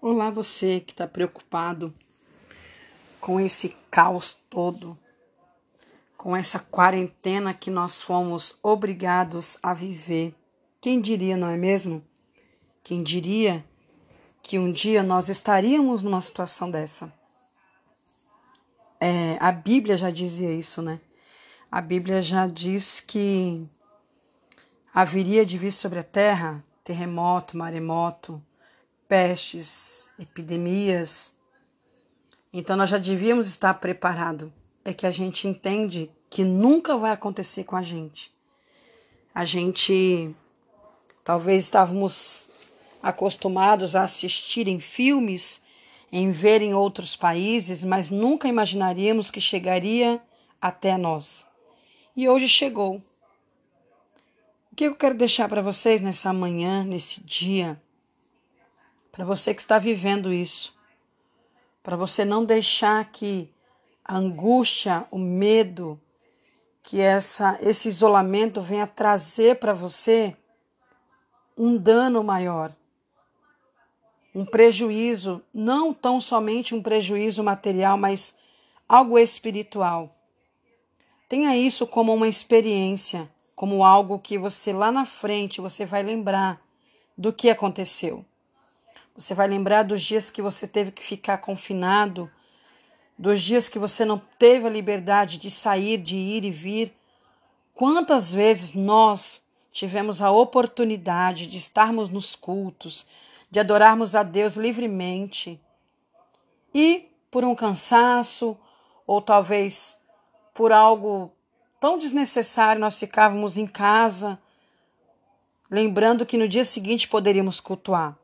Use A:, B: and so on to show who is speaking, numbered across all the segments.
A: Olá, você que está preocupado com esse caos todo, com essa quarentena que nós fomos obrigados a viver. Quem diria, não é mesmo? Quem diria que um dia nós estaríamos numa situação dessa? É, a Bíblia já dizia isso, né? A Bíblia já diz que haveria de vir sobre a terra terremoto, maremoto, pestes, epidemias. Então nós já devíamos estar preparados. É que a gente entende que nunca vai acontecer com a gente. A gente talvez estávamos acostumados a assistir em filmes, em ver em outros países, mas nunca imaginaríamos que chegaria até nós. E hoje chegou que eu quero deixar para vocês nessa manhã, nesse dia, para você que está vivendo isso, para você não deixar que a angústia, o medo, que essa, esse isolamento venha trazer para você um dano maior, um prejuízo, não tão somente um prejuízo material, mas algo espiritual. Tenha isso como uma experiência como algo que você lá na frente você vai lembrar do que aconteceu. Você vai lembrar dos dias que você teve que ficar confinado, dos dias que você não teve a liberdade de sair, de ir e vir. Quantas vezes nós tivemos a oportunidade de estarmos nos cultos, de adorarmos a Deus livremente e por um cansaço ou talvez por algo tão desnecessário nós ficávamos em casa, lembrando que no dia seguinte poderíamos cultuar.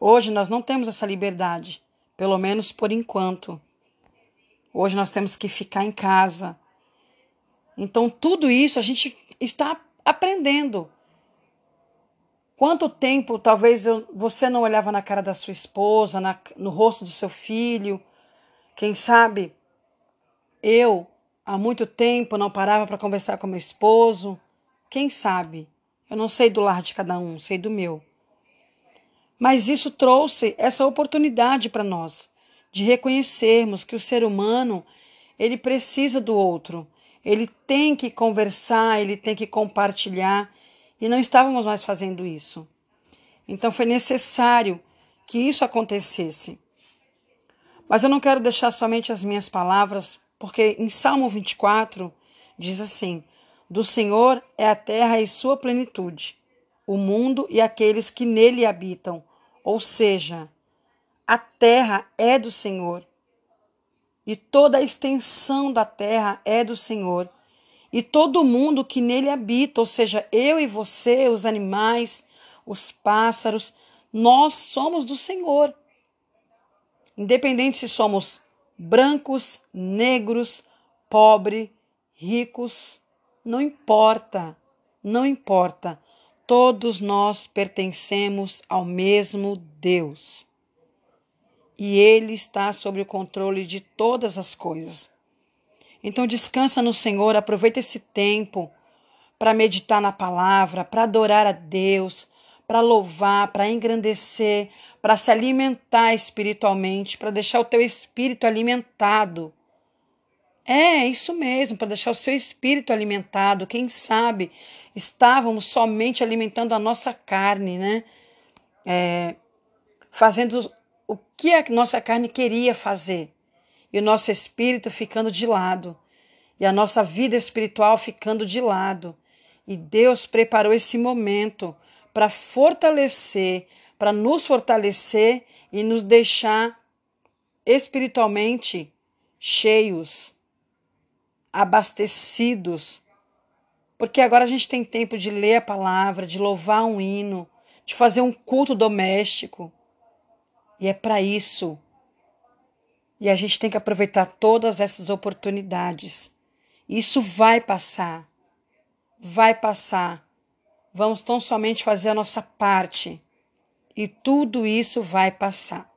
A: Hoje nós não temos essa liberdade, pelo menos por enquanto. Hoje nós temos que ficar em casa. Então, tudo isso a gente está aprendendo. Quanto tempo talvez eu, você não olhava na cara da sua esposa, na, no rosto do seu filho? Quem sabe eu há muito tempo não parava para conversar com meu esposo. Quem sabe? Eu não sei do lar de cada um, sei do meu. Mas isso trouxe essa oportunidade para nós de reconhecermos que o ser humano ele precisa do outro, ele tem que conversar, ele tem que compartilhar e não estávamos mais fazendo isso. Então foi necessário que isso acontecesse. Mas eu não quero deixar somente as minhas palavras porque em Salmo 24 diz assim: Do Senhor é a terra e sua plenitude, o mundo e aqueles que nele habitam. Ou seja, a terra é do Senhor. E toda a extensão da terra é do Senhor. E todo mundo que nele habita, ou seja, eu e você, os animais, os pássaros, nós somos do Senhor. Independente se somos brancos, negros, pobre, ricos, não importa, não importa. Todos nós pertencemos ao mesmo Deus. E Ele está sob o controle de todas as coisas. Então descansa no Senhor, aproveita esse tempo para meditar na palavra, para adorar a Deus, para louvar, para engrandecer, para se alimentar espiritualmente, para deixar o teu espírito alimentado. É, isso mesmo, para deixar o seu espírito alimentado. Quem sabe estávamos somente alimentando a nossa carne, né? É, fazendo o que a nossa carne queria fazer. E o nosso espírito ficando de lado. E a nossa vida espiritual ficando de lado. E Deus preparou esse momento para fortalecer, para nos fortalecer e nos deixar espiritualmente cheios, abastecidos. Porque agora a gente tem tempo de ler a palavra, de louvar um hino, de fazer um culto doméstico. E é para isso. E a gente tem que aproveitar todas essas oportunidades. Isso vai passar. Vai passar. Vamos tão somente fazer a nossa parte e tudo isso vai passar.